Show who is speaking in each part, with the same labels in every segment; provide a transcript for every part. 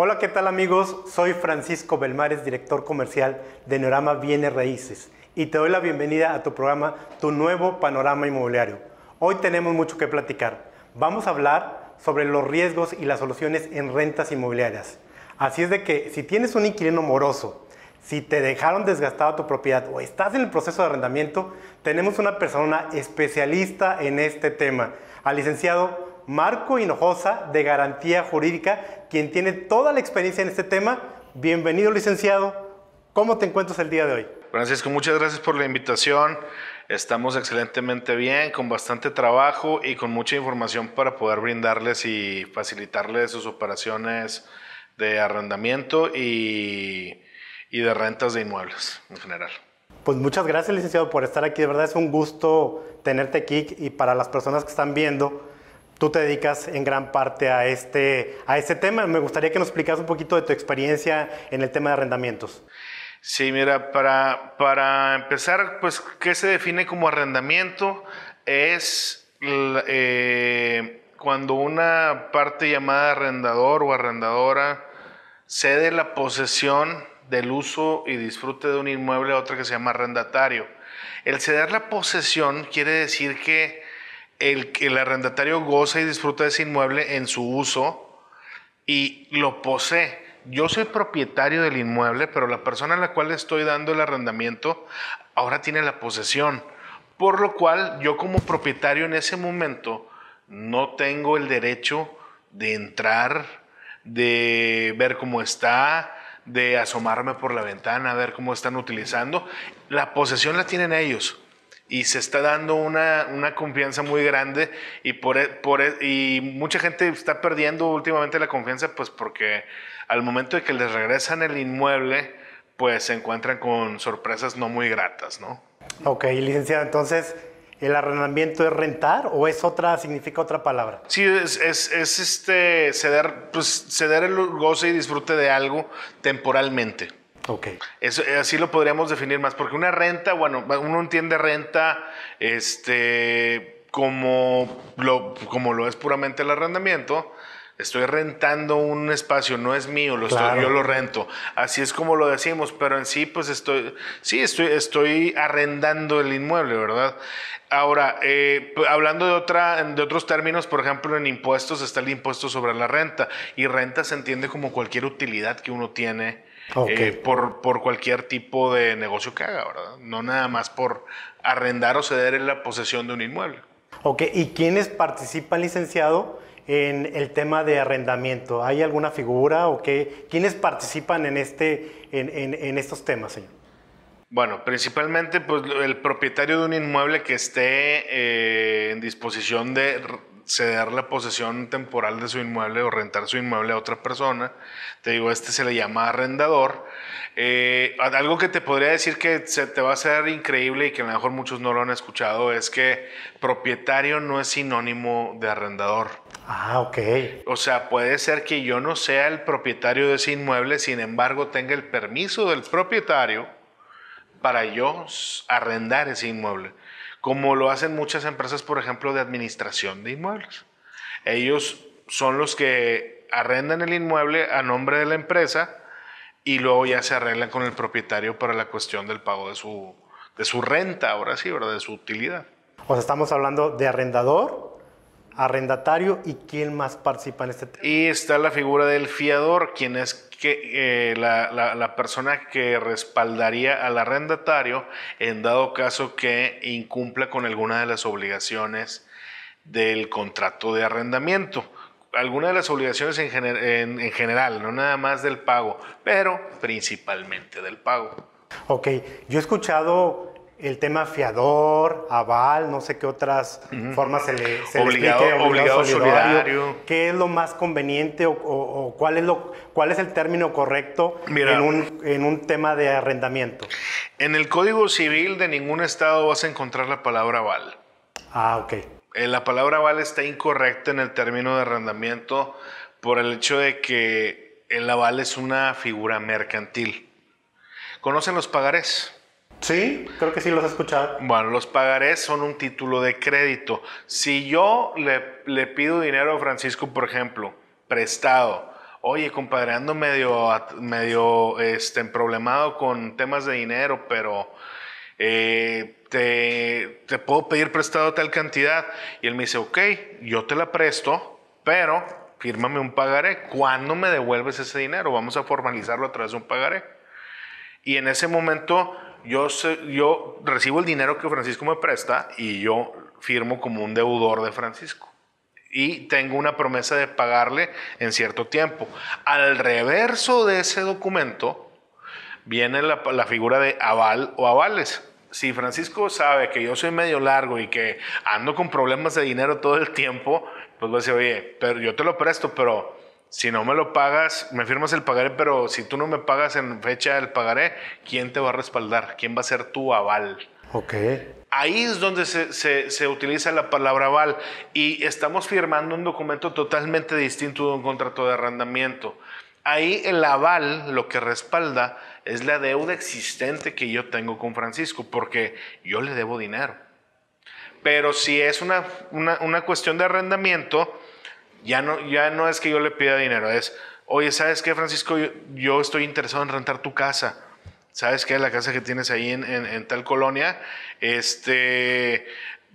Speaker 1: Hola, ¿qué tal amigos? Soy Francisco Belmares, director comercial de Neorama Bienes Raíces y te doy la bienvenida a tu programa Tu Nuevo Panorama Inmobiliario. Hoy tenemos mucho que platicar. Vamos a hablar sobre los riesgos y las soluciones en rentas inmobiliarias. Así es de que si tienes un inquilino moroso, si te dejaron desgastada tu propiedad o estás en el proceso de arrendamiento, tenemos una persona especialista en este tema, al licenciado Marco Hinojosa de Garantía Jurídica, quien tiene toda la experiencia en este tema. Bienvenido, licenciado. ¿Cómo te encuentras el día de hoy?
Speaker 2: Francisco, muchas gracias por la invitación. Estamos excelentemente bien, con bastante trabajo y con mucha información para poder brindarles y facilitarles sus operaciones de arrendamiento y, y de rentas de inmuebles en general.
Speaker 1: Pues muchas gracias, licenciado, por estar aquí. De verdad es un gusto tenerte aquí y para las personas que están viendo, tú te dedicas en gran parte a este, a este tema. Me gustaría que nos explicas un poquito de tu experiencia en el tema de arrendamientos.
Speaker 2: Sí, mira, para, para empezar, pues, ¿qué se define como arrendamiento? Es eh, cuando una parte llamada arrendador o arrendadora cede la posesión del uso y disfrute de un inmueble a otra que se llama arrendatario. El ceder la posesión quiere decir que el, el arrendatario goza y disfruta de ese inmueble en su uso y lo posee. Yo soy propietario del inmueble, pero la persona a la cual estoy dando el arrendamiento ahora tiene la posesión. Por lo cual yo como propietario en ese momento no tengo el derecho de entrar, de ver cómo está, de asomarme por la ventana, a ver cómo están utilizando. La posesión la tienen ellos y se está dando una, una confianza muy grande y, por, e, por, e, y mucha gente está perdiendo últimamente la confianza pues porque al momento de que les regresan el inmueble pues se encuentran con sorpresas no muy gratas, ¿no?
Speaker 1: Ok, licenciado, entonces ¿El arrendamiento es rentar o es otra, significa otra palabra?
Speaker 2: Sí, es, es, es este, ceder, pues, ceder el goce y disfrute de algo temporalmente.
Speaker 1: Ok.
Speaker 2: Eso, así lo podríamos definir más, porque una renta, bueno, uno entiende renta este, como, lo, como lo es puramente el arrendamiento, estoy rentando un espacio, no es mío, lo estoy, yo lo rento. Así es como lo decimos, pero en sí, pues estoy, sí, estoy, estoy arrendando el inmueble, ¿verdad? Ahora, eh, hablando de, otra, de otros términos, por ejemplo, en impuestos está el impuesto sobre la renta, y renta se entiende como cualquier utilidad que uno tiene. Eh, por, por cualquier tipo de negocio que haga, ¿verdad? No nada más por arrendar o ceder en la posesión de un inmueble.
Speaker 1: Ok, ¿y quiénes participan, licenciado, en el tema de arrendamiento? ¿Hay alguna figura o qué? ¿Quiénes participan en, este, en, estos temas, señor?
Speaker 2: Bueno, principalmente pues, el propietario de un inmueble que esté eh, en disposición de ceder la posesión temporal de su inmueble o rentar su inmueble a otra persona. Te digo, este se le llama arrendador. Eh, algo que te podría decir que se te va a hacer increíble y que a lo mejor muchos no lo han escuchado es que propietario no es sinónimo de arrendador.
Speaker 1: Ah, ok.
Speaker 2: O sea, puede ser que yo no sea el propietario de ese inmueble, sin embargo tenga el permiso del propietario para yo arrendar ese inmueble, como lo hacen muchas empresas, por ejemplo, de administración de inmuebles. Ellos son los que arrendan el inmueble a nombre de la empresa y luego ya se arreglan con el propietario para la cuestión del pago de su, de su renta, ahora sí, ¿verdad? De su utilidad.
Speaker 1: O sea, estamos hablando de arrendador, arrendatario y quién más participa en este tema.
Speaker 2: Y está la figura del fiador, quien es que, eh, la, la, persona que respaldaría al arrendatario en dado caso que incumpla con alguna de las obligaciones del contrato de arrendamiento. Alguna de las obligaciones en, en, en general, no nada más del pago, pero principalmente del pago.
Speaker 1: Ok, yo he escuchado el tema fiador, aval, no sé qué otras formas se le, se
Speaker 2: obligado, le explique, obligado, solidario,
Speaker 1: ¿Qué es lo más conveniente o, cuál, es lo, cuál es el término correcto en, un, en un tema de arrendamiento?
Speaker 2: En el Código Civil de ningún estado vas a encontrar la palabra aval.
Speaker 1: Ah, ok.
Speaker 2: Eh, la palabra aval está incorrecta en el término de arrendamiento por el hecho de que el aval es una figura mercantil. ¿Conocen los pagarés?
Speaker 1: Sí, creo que sí los he escuchado.
Speaker 2: Bueno, los pagarés son un título de crédito. Si yo le, le pido dinero a Francisco, por ejemplo, prestado, oye, compadre, ando medio, medio este, problemado con temas de dinero, pero eh, te, te puedo pedir prestado tal cantidad. Y él me dice, ok, yo te la presto, pero fírmame un pagaré. ¿Cuándo me devuelves ese dinero? Vamos a formalizarlo a través de un pagaré. Y en ese momento yo, recibo el dinero que Francisco me presta y yo firmo como un deudor de Francisco. Y tengo una promesa de pagarle en cierto tiempo. Al reverso de ese documento viene la, la figura de aval o avales si Francisco sabe que yo soy medio largo y que ando con problemas de dinero todo el tiempo, pues va a decir, oye, pero yo te lo presto, pero si no me lo pagas, me firmas el pagaré, pero si tú no me pagas en fecha del pagaré, ¿quién te va a respaldar? ¿Quién va a ser tu aval?
Speaker 1: Ok.
Speaker 2: Ahí es donde se, se, se, utiliza la palabra aval y estamos firmando un documento totalmente distinto de un contrato de arrendamiento. Ahí el aval lo que respalda es la deuda existente que yo tengo con Francisco, porque yo le debo dinero. Pero si es una, una, una cuestión de arrendamiento, ya no, ya no es que yo le pida dinero, es, oye, ¿sabes qué, Francisco? Yo, estoy interesado en rentar tu casa. ¿Sabes qué? La casa que tienes ahí en, en, tal colonia, este,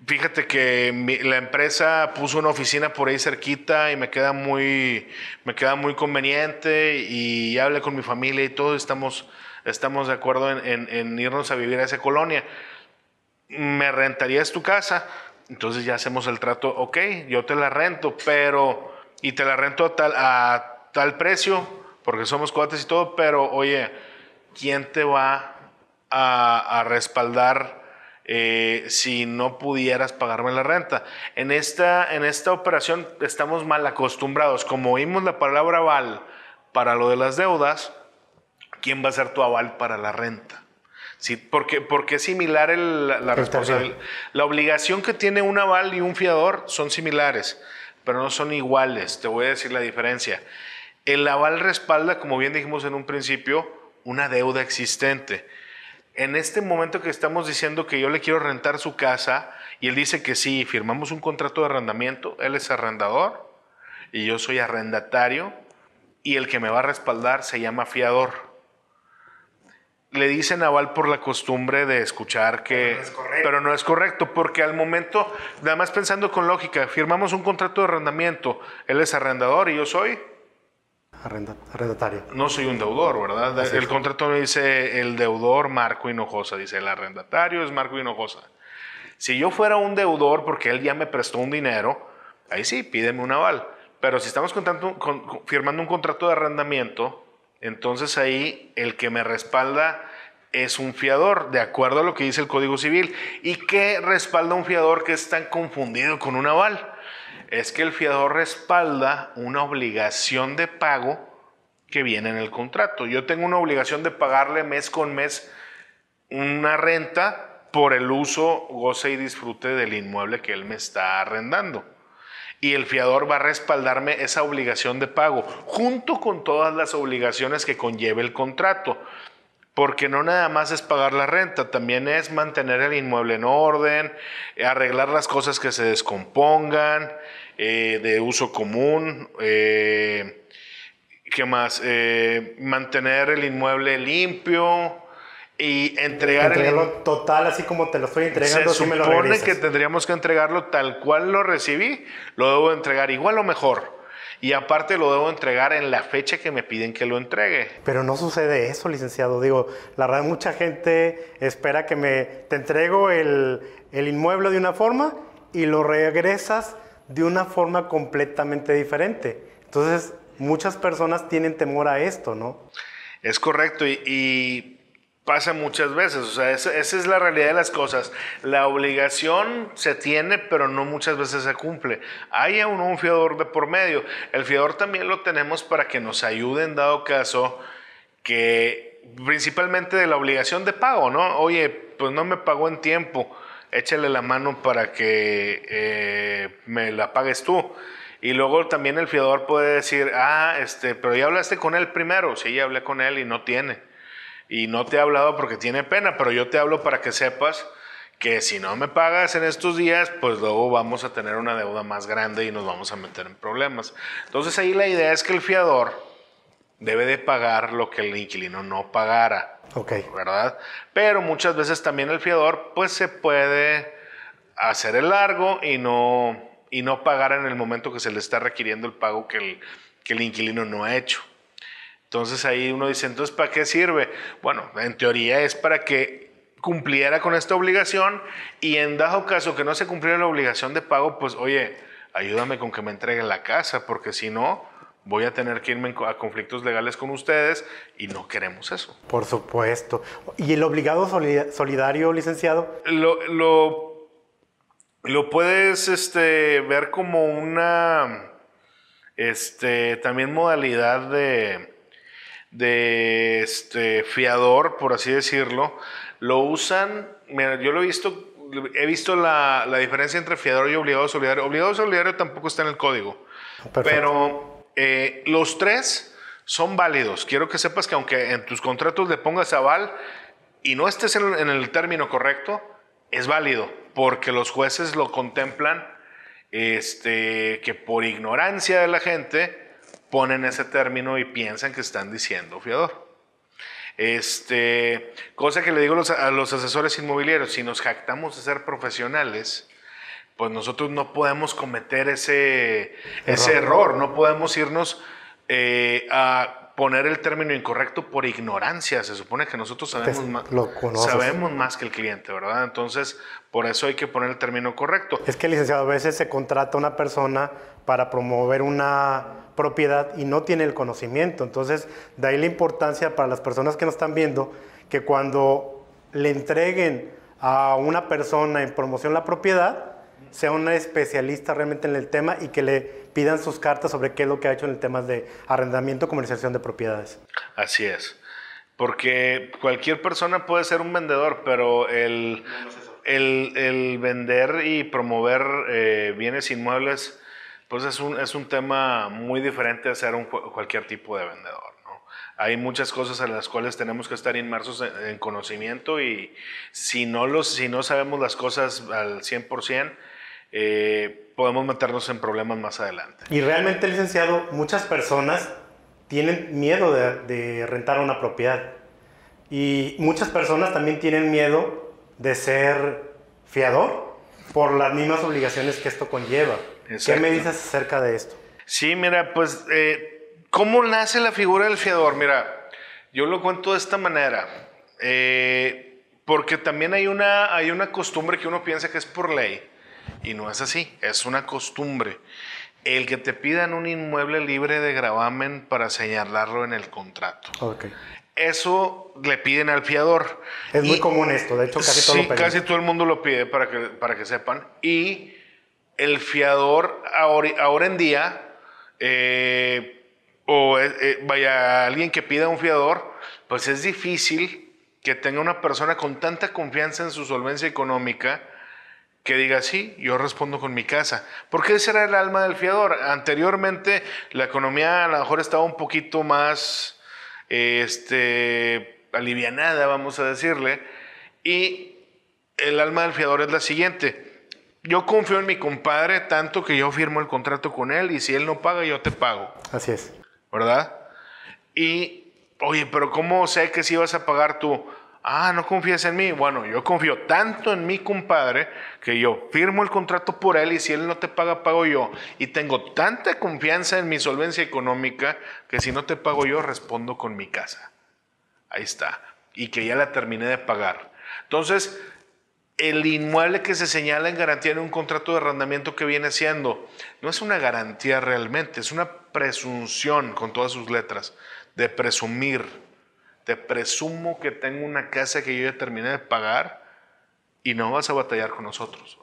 Speaker 2: Fíjate que la empresa puso una oficina por ahí cerquita y me queda muy, me queda muy conveniente y hablé con mi familia y todos estamos, estamos de acuerdo en, en, irnos a vivir a esa colonia. ¿Me rentarías tu casa? Entonces ya hacemos el trato, ok, yo te la rento, pero, y te la rento a tal, precio, porque somos cuates y todo, pero oye, ¿quién te va a, a respaldar? Eh, si no pudieras pagarme la renta. En esta, en esta operación estamos mal acostumbrados. Como oímos la palabra aval para lo de las deudas, ¿quién va a ser tu aval para la renta? Sí, porque, porque es similar la responsabilidad. La obligación que tiene un aval y un fiador son similares, pero no son iguales. Te voy a decir la diferencia. El aval respalda, como bien dijimos en un principio, una deuda existente en este momento que estamos diciendo que yo le quiero rentar su casa y él dice que sí, firmamos un contrato de arrendamiento, él es arrendador y yo soy arrendatario y el que me va a respaldar se llama fiador. Le dicen aval por la costumbre de escuchar que... Pero no, es correcto, porque al momento, nada más pensando con lógica, firmamos un contrato de arrendamiento, él es arrendador y yo soy
Speaker 1: arrendatario.
Speaker 2: No soy un deudor, ¿verdad? el contrato me dice el deudor Marco Hinojosa, dice el arrendatario es Marco Hinojosa. Si yo fuera un deudor porque él ya me prestó un dinero, ahí sí, pídeme un aval. Pero si estamos contando, con, firmando un contrato de arrendamiento, entonces ahí el que me respalda es un fiador, de acuerdo a lo que dice el Código Civil. ¿Y qué respalda un fiador que es tan confundido con un aval? es que el fiador respalda una obligación de pago que viene en el contrato. Yo tengo una obligación de pagarle mes con mes una renta por el uso, goce y disfrute del inmueble que él me está arrendando. Y el fiador va a respaldarme esa obligación de pago, junto con todas las obligaciones que conlleve el contrato. Porque no nada más es pagar la renta, también es mantener el inmueble en orden, arreglar las cosas que se descompongan, eh, de uso común. Eh, ¿Qué más? Eh, mantener el inmueble limpio y entregar
Speaker 1: entregarlo total así como te lo estoy entregando.
Speaker 2: Se supone que tendríamos que entregarlo tal cual lo recibí, lo debo entregar igual o mejor. Y aparte lo debo entregar en la fecha que me piden que lo entregue.
Speaker 1: Pero no sucede eso, licenciado. Digo, la verdad mucha gente espera que me te entrego el, el inmueble de una forma y lo regresas de una forma completamente diferente. Entonces, muchas personas tienen temor a esto, ¿no?
Speaker 2: Es correcto y, pasa muchas veces, o sea, esa, es la realidad de las cosas. La obligación se tiene, pero no muchas veces se cumple. Hay aún un fiador de por medio. El fiador también lo tenemos para que nos ayude en dado caso que principalmente de la obligación de pago, ¿no? Oye, pues no me pagó en tiempo échale la mano para que eh, me la pagues tú. Y luego también el fiador puede decir, ah, este, pero ya hablaste con él primero. Sí, ya hablé con él y no tiene. Y no te he hablado porque tiene pena, pero yo te hablo para que sepas que si no me pagas en estos días, pues luego vamos a tener una deuda más grande y nos vamos a meter en problemas. Entonces ahí la idea es que el fiador debe de pagar lo que el inquilino no pagara.
Speaker 1: Ok.
Speaker 2: ¿Verdad? Pero muchas veces también el fiador pues se puede hacer el largo y no, y no pagar en el momento que se le está requiriendo el pago que el, que el inquilino no ha hecho. Entonces ahí uno dice, entonces ¿para qué sirve? Bueno, en teoría es para que cumpliera con esta obligación y en dado caso que no se cumpliera la obligación de pago, pues oye, ayúdame con que me entreguen la casa, porque si no, voy a tener que irme a conflictos legales con ustedes y no queremos eso.
Speaker 1: Por supuesto. ¿Y el obligado solidario, licenciado?
Speaker 2: Lo, lo, lo puedes este, ver como una este, también modalidad de, de este, fiador, por así decirlo, lo usan, mira, yo lo he visto, he visto la, la diferencia entre fiador y obligado solidario. Obligado solidario tampoco está en el código, pero eh, los tres son válidos. Quiero que sepas que aunque en tus contratos le pongas aval y no estés en, en el término correcto, es válido, porque los jueces lo contemplan este, que por ignorancia de la gente ponen ese término y piensan que están diciendo fiador. Este, cosa que le digo a los asesores inmobiliarios, si nos jactamos de ser profesionales, pues nosotros no podemos cometer ese, ese error, no podemos irnos eh, a poner el término incorrecto por ignorancia. Se supone que nosotros sabemos, más, sabemos más que el cliente, ¿verdad? Entonces, por eso hay que poner el término correcto.
Speaker 1: Es que, licenciado, a veces se contrata una persona para promover una propiedad y no tiene el conocimiento. Entonces, de ahí la importancia para las personas que nos están viendo que cuando le entreguen a una persona en promoción la propiedad, sea una especialista realmente en el tema y que le pidan sus cartas sobre qué es lo que ha hecho en el tema de arrendamiento, comercialización de propiedades.
Speaker 2: Así es. Porque cualquier persona puede ser un vendedor, pero el, el, vender y promover eh, bienes inmuebles pues es un, es un tema muy diferente a ser un, cualquier tipo de vendedor. ¿no? Hay muchas cosas en las cuales tenemos que estar inmersos en, conocimiento y si no, los, si no sabemos las cosas al 100%, eh, podemos meternos en problemas más adelante.
Speaker 1: Y realmente, licenciado, muchas personas tienen miedo de, de rentar una propiedad. Y muchas personas también tienen miedo de ser fiador por las mismas obligaciones que esto conlleva. ¿Qué me dices acerca de esto?
Speaker 2: Sí, mira, pues, eh, ¿cómo nace la figura del fiador? Mira, yo lo cuento de esta manera. Eh, porque también hay una, hay una costumbre que uno piensa que es por ley. Y no es así, es una costumbre. El que te pidan un inmueble libre de gravamen para señalarlo en el contrato.
Speaker 1: Okay.
Speaker 2: Eso le piden al fiador.
Speaker 1: Es muy común esto, de hecho casi todo,
Speaker 2: lo casi todo el mundo lo pide para que, para que sepan. Y el fiador ahora, en día, eh, o eh, eh, vaya alguien que pida un fiador, pues es difícil que tenga una persona con tanta confianza en su solvencia económica que diga, sí, yo respondo con mi casa. Porque ese era el alma del fiador. Anteriormente la economía a lo mejor estaba un poquito más este, alivianada, vamos a decirle, y el alma del fiador es la siguiente yo confío en mi compadre tanto que yo firmo el contrato con él y si él no paga, yo te pago.
Speaker 1: Así es.
Speaker 2: ¿Verdad? Y, oye, pero ¿cómo sé que si vas a pagar tú? Ah, no confías en mí. Bueno, yo confío tanto en mi compadre que yo firmo el contrato por él y si él no te paga, pago yo. Y tengo tanta confianza en mi solvencia económica que si no te pago yo, respondo con mi casa. Ahí está. Y que ya la terminé de pagar. Entonces, el inmueble que se señala en garantía en un contrato de arrendamiento que viene siendo, no es una garantía realmente, es una presunción con todas sus letras, de presumir. Te presumo que tengo una casa que yo ya terminé de pagar y no vas a batallar con nosotros.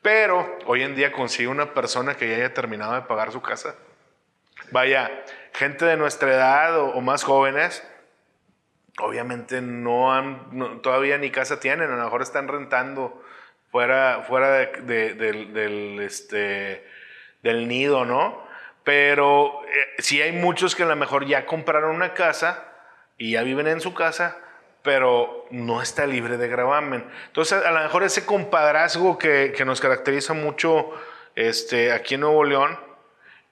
Speaker 2: Pero hoy en día consigue una persona que ya haya terminado de pagar su casa. Vaya, gente de nuestra edad o más jóvenes, obviamente no han, todavía ni casa tienen, a lo mejor están rentando fuera, fuera de, del, este, del nido, ¿no? Pero eh, sí hay muchos que a lo mejor ya compraron una casa y ya viven en su casa, pero no está libre de gravamen. Entonces, a lo mejor ese compadrazgo que, que nos caracteriza mucho este, aquí en Nuevo León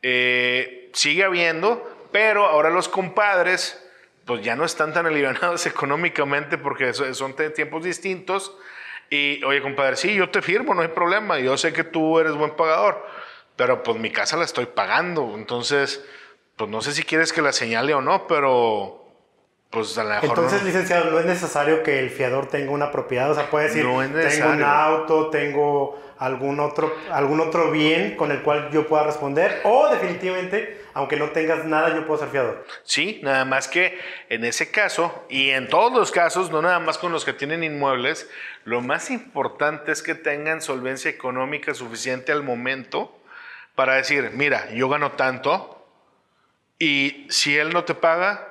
Speaker 2: eh, sigue habiendo, pero ahora los compadres pues ya no están tan alivianados económicamente porque son tiempos distintos. Y, oye, compadre, sí, yo te firmo, no hay problema. Yo sé que tú eres buen pagador, pero pues mi casa la estoy pagando. Entonces, pues no sé si quieres que la señale o no, pero pues a lo mejor
Speaker 1: Entonces, licenciado, no es necesario que el fiador tenga una propiedad. O sea, puede decir, tengo un auto, tengo algún otro, algún otro bien con el cual yo pueda responder. O definitivamente, aunque no tengas nada, yo puedo ser fiador.
Speaker 2: Sí, nada más que en ese caso, y en todos los casos, no nada más con los que tienen inmuebles, lo más importante es que tengan solvencia económica suficiente al momento para decir, mira, yo gano tanto, y si él no te paga,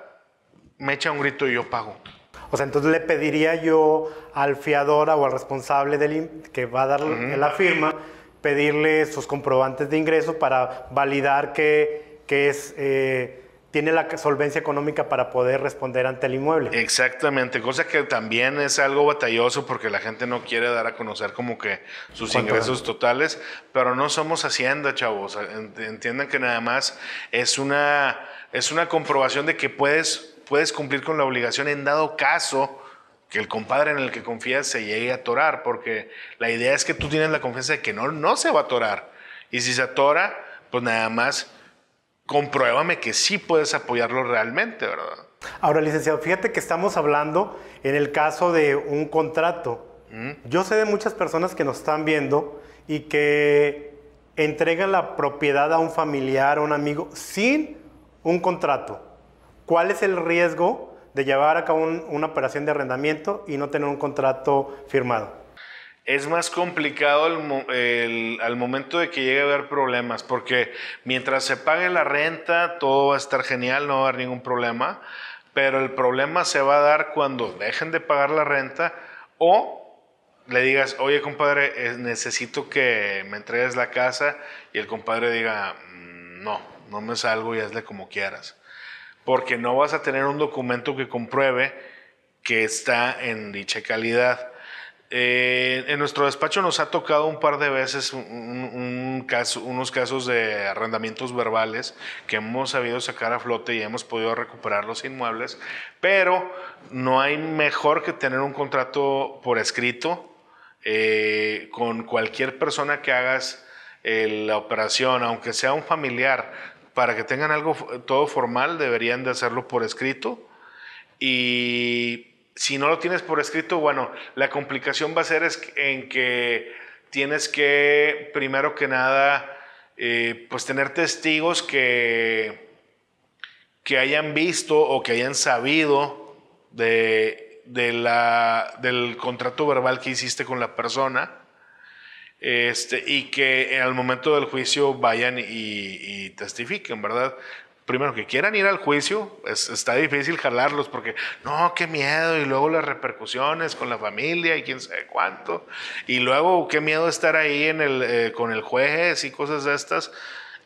Speaker 2: me echa un grito y yo pago.
Speaker 1: O sea, entonces le pediría yo al fiador o al responsable del, que va a dar la firma, pedirle sus comprobantes de ingreso para validar que, que es, eh, tiene la solvencia económica para poder responder ante el inmueble.
Speaker 2: Exactamente, cosa que también es algo batalloso porque la gente no quiere dar a conocer como que sus ingresos totales, pero no somos hacienda, chavos. Entiendan que nada más es una, es una comprobación de que puedes puedes cumplir con la obligación en dado caso que el compadre en el que confías se llegue a atorar, porque la idea es que tú tienes la confianza de que no, no se va a atorar. Y si se atora, pues nada más compruébame que sí puedes apoyarlo realmente, ¿verdad?
Speaker 1: Ahora, licenciado, fíjate que estamos hablando en el caso de un contrato. Yo sé de muchas personas que nos están viendo y que entregan la propiedad a un familiar o un amigo sin un contrato. ¿Cuál es el riesgo de llevar a cabo una operación de arrendamiento y no tener un contrato firmado?
Speaker 2: Es más complicado al momento de que llegue a haber problemas, porque mientras se pague la renta, todo va a estar genial, no va a haber ningún problema, pero el problema se va a dar cuando dejen de pagar la renta o le digas, oye compadre, necesito que me entregues la casa y el compadre diga, mm, no, no me salgo y hazle como quieras porque no vas a tener un documento que compruebe que está en dicha calidad. Eh, en nuestro despacho nos ha tocado un par de veces unos casos de arrendamientos verbales que hemos sabido sacar a flote y hemos podido recuperar los inmuebles, pero no hay mejor que tener un contrato por escrito eh, con cualquier persona que hagas eh, la operación, aunque sea un familiar, para que tengan algo todo formal, deberían de hacerlo por escrito. Y si no lo tienes por escrito, bueno, la complicación va a ser en que tienes que, primero que nada, eh, pues tener testigos que, que hayan visto o que hayan sabido de, del contrato verbal que hiciste con la persona este, y que al momento del juicio vayan y, testifiquen, ¿verdad? Primero, que quieran ir al juicio, está difícil jalarlos porque, no, qué miedo, y luego las repercusiones con la familia y quién sabe cuánto, y luego qué miedo estar ahí en el, eh, con el juez y cosas de estas.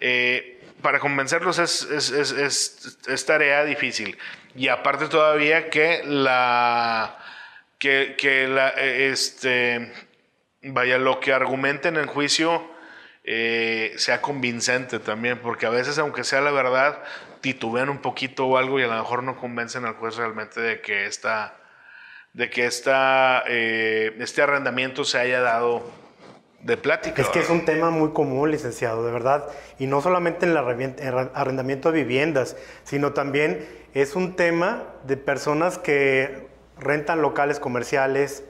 Speaker 2: Eh, para convencerlos es, es, es, es, tarea difícil. Y aparte todavía que la... Que, que la, eh, este, vaya, lo que argumenten en juicio eh, sea convincente también, porque a veces, aunque sea la verdad, titubean un poquito o algo y a lo mejor no convencen al juez realmente de que esta, de que esta, eh, este arrendamiento se haya dado de plática.
Speaker 1: Es que es un tema muy común, licenciado, de verdad, y no solamente en el arrendamiento de viviendas, sino también es un tema de personas que rentan locales comerciales,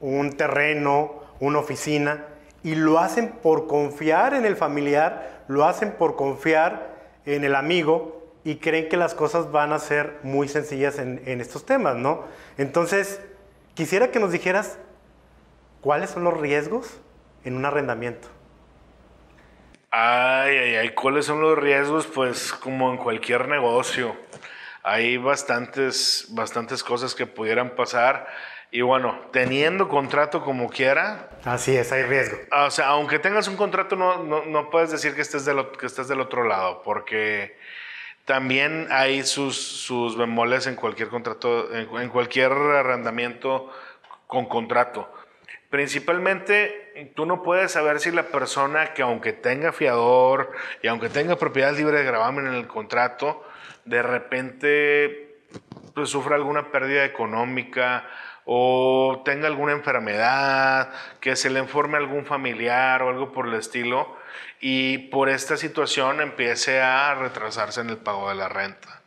Speaker 1: un terreno, una oficina, y lo hacen por confiar en el familiar, lo hacen por confiar en el amigo y creen que las cosas van a ser muy sencillas en, estos temas, ¿no? Entonces, quisiera que nos dijeras cuáles son los riesgos en un arrendamiento.
Speaker 2: Ay, ay, ay, ¿cuáles son los riesgos? Pues como en cualquier negocio, hay bastantes, bastantes cosas que pudieran pasar. Y bueno, teniendo contrato como quiera.
Speaker 1: Así es, hay riesgo.
Speaker 2: O sea, aunque tengas un contrato, no, no, no puedes decir que estés, del, que estés del otro lado, porque También hay sus, sus bemoles en cualquier contrato, en, cualquier arrendamiento con contrato. Principalmente, tú no puedes saber si la persona que aunque tenga fiador y aunque tenga propiedad libre de gravamen en el contrato, de repente pues, sufra alguna pérdida económica o tenga alguna enfermedad, que se le informe a algún familiar o algo por el estilo, y por esta situación empiece a retrasarse en el pago de la renta.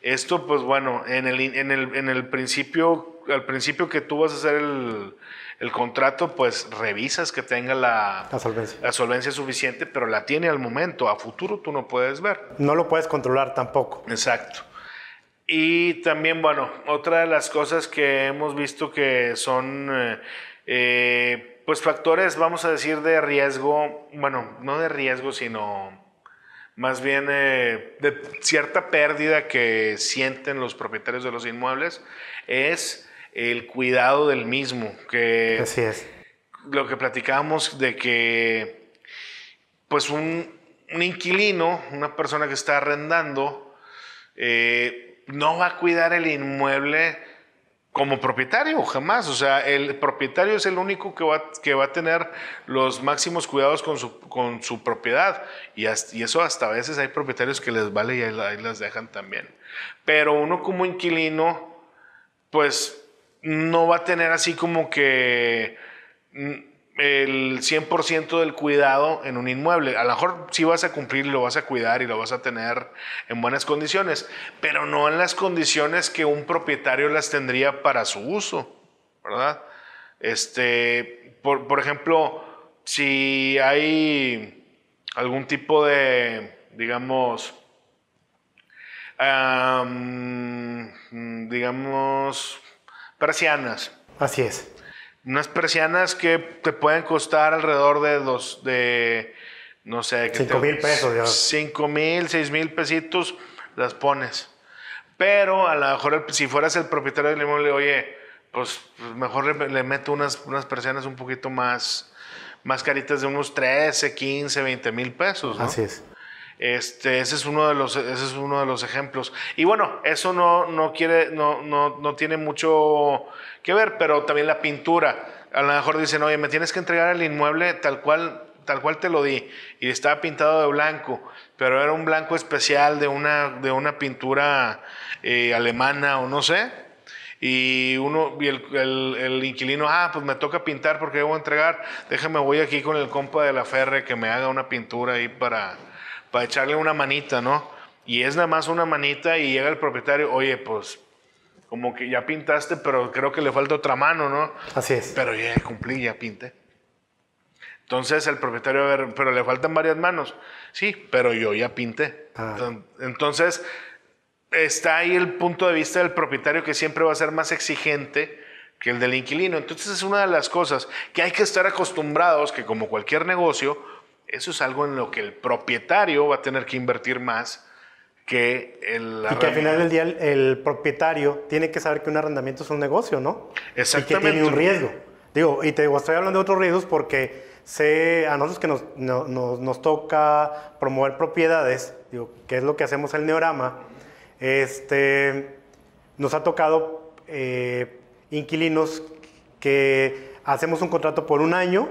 Speaker 2: Esto, pues bueno, en el, en el, en el principio, al principio que tú vas a hacer el, el contrato, pues revisas que tenga la,
Speaker 1: solvencia.
Speaker 2: la solvencia suficiente, pero la tiene al momento. A futuro tú no puedes ver.
Speaker 1: No lo puedes controlar tampoco.
Speaker 2: Exacto. Y también, bueno, otra de las cosas que hemos visto que son, eh, eh, pues factores, vamos a decir, de riesgo, bueno, no de riesgo, sino más bien eh, de cierta pérdida que sienten los propietarios de los inmuebles, es el cuidado del mismo. Que
Speaker 1: Así es.
Speaker 2: Lo que platicábamos de que, pues un, un inquilino, una persona que está arrendando, eh, no va a cuidar el inmueble como propietario, jamás. O sea, el propietario es el único que va, que va a tener los máximos cuidados con su, con su propiedad. Y, y, eso hasta a veces hay propietarios que les vale y ahí, ahí las dejan también. Pero uno como inquilino, pues no va a tener así como que el 100% del cuidado en un inmueble. A lo mejor sí vas a cumplir, lo vas a cuidar y lo vas a tener en buenas condiciones, pero no en las condiciones que un propietario las tendría para su uso, ¿verdad? Este, por, por ejemplo, si hay algún tipo de, digamos, digamos, persianas.
Speaker 1: Así es
Speaker 2: unas persianas que te pueden costar alrededor de dos, de, no sé.
Speaker 1: Cinco mil pesos. Ya.
Speaker 2: Cinco mil, seis mil pesitos, las pones. Pero a lo mejor si fueras el propietario del inmueble, oye, pues, pues mejor le, meto unas, unas persianas un poquito más, más caritas de unos 13, 15, 20 mil pesos.
Speaker 1: Así es.
Speaker 2: Este, ese, es uno de los, ese es uno de los ejemplos. Y bueno, eso no, no, quiere, no, no, no tiene mucho que ver, pero también la pintura. A lo mejor dicen, oye, me tienes que entregar el inmueble tal cual, tal cual te lo di. Y estaba pintado de blanco, pero era un blanco especial de una, de una pintura eh, alemana o no sé. Y uno, y el, el, el, inquilino, ah, pues me toca pintar porque debo entregar. Déjame, voy aquí con el compa de la Ferre que me haga una pintura ahí para, para echarle una manita, ¿no? Y es nada más una manita y llega el propietario, oye, pues como que ya pintaste, pero creo que le falta otra mano, ¿no?
Speaker 1: Así es.
Speaker 2: Pero ya cumplí, ya pinté. Entonces el propietario, a ver, pero le faltan varias manos. Sí, pero yo ya pinté. Ah. Entonces está ahí el punto de vista del propietario que siempre va a ser más exigente que el del inquilino. Entonces es una de las cosas que hay que estar acostumbrados, que como cualquier negocio, eso es algo en lo que el propietario va a tener que invertir más que el
Speaker 1: Y que al final del día el, propietario tiene que saber que un arrendamiento es un negocio, ¿no?
Speaker 2: Exactamente.
Speaker 1: Y que tiene un riesgo. Digo, y te digo, estoy hablando de otros riesgos porque sé a nosotros que nos, nos, nos toca promover propiedades, digo, que es lo que hacemos el Neorama, este, nos ha tocado eh, inquilinos que hacemos un contrato por un año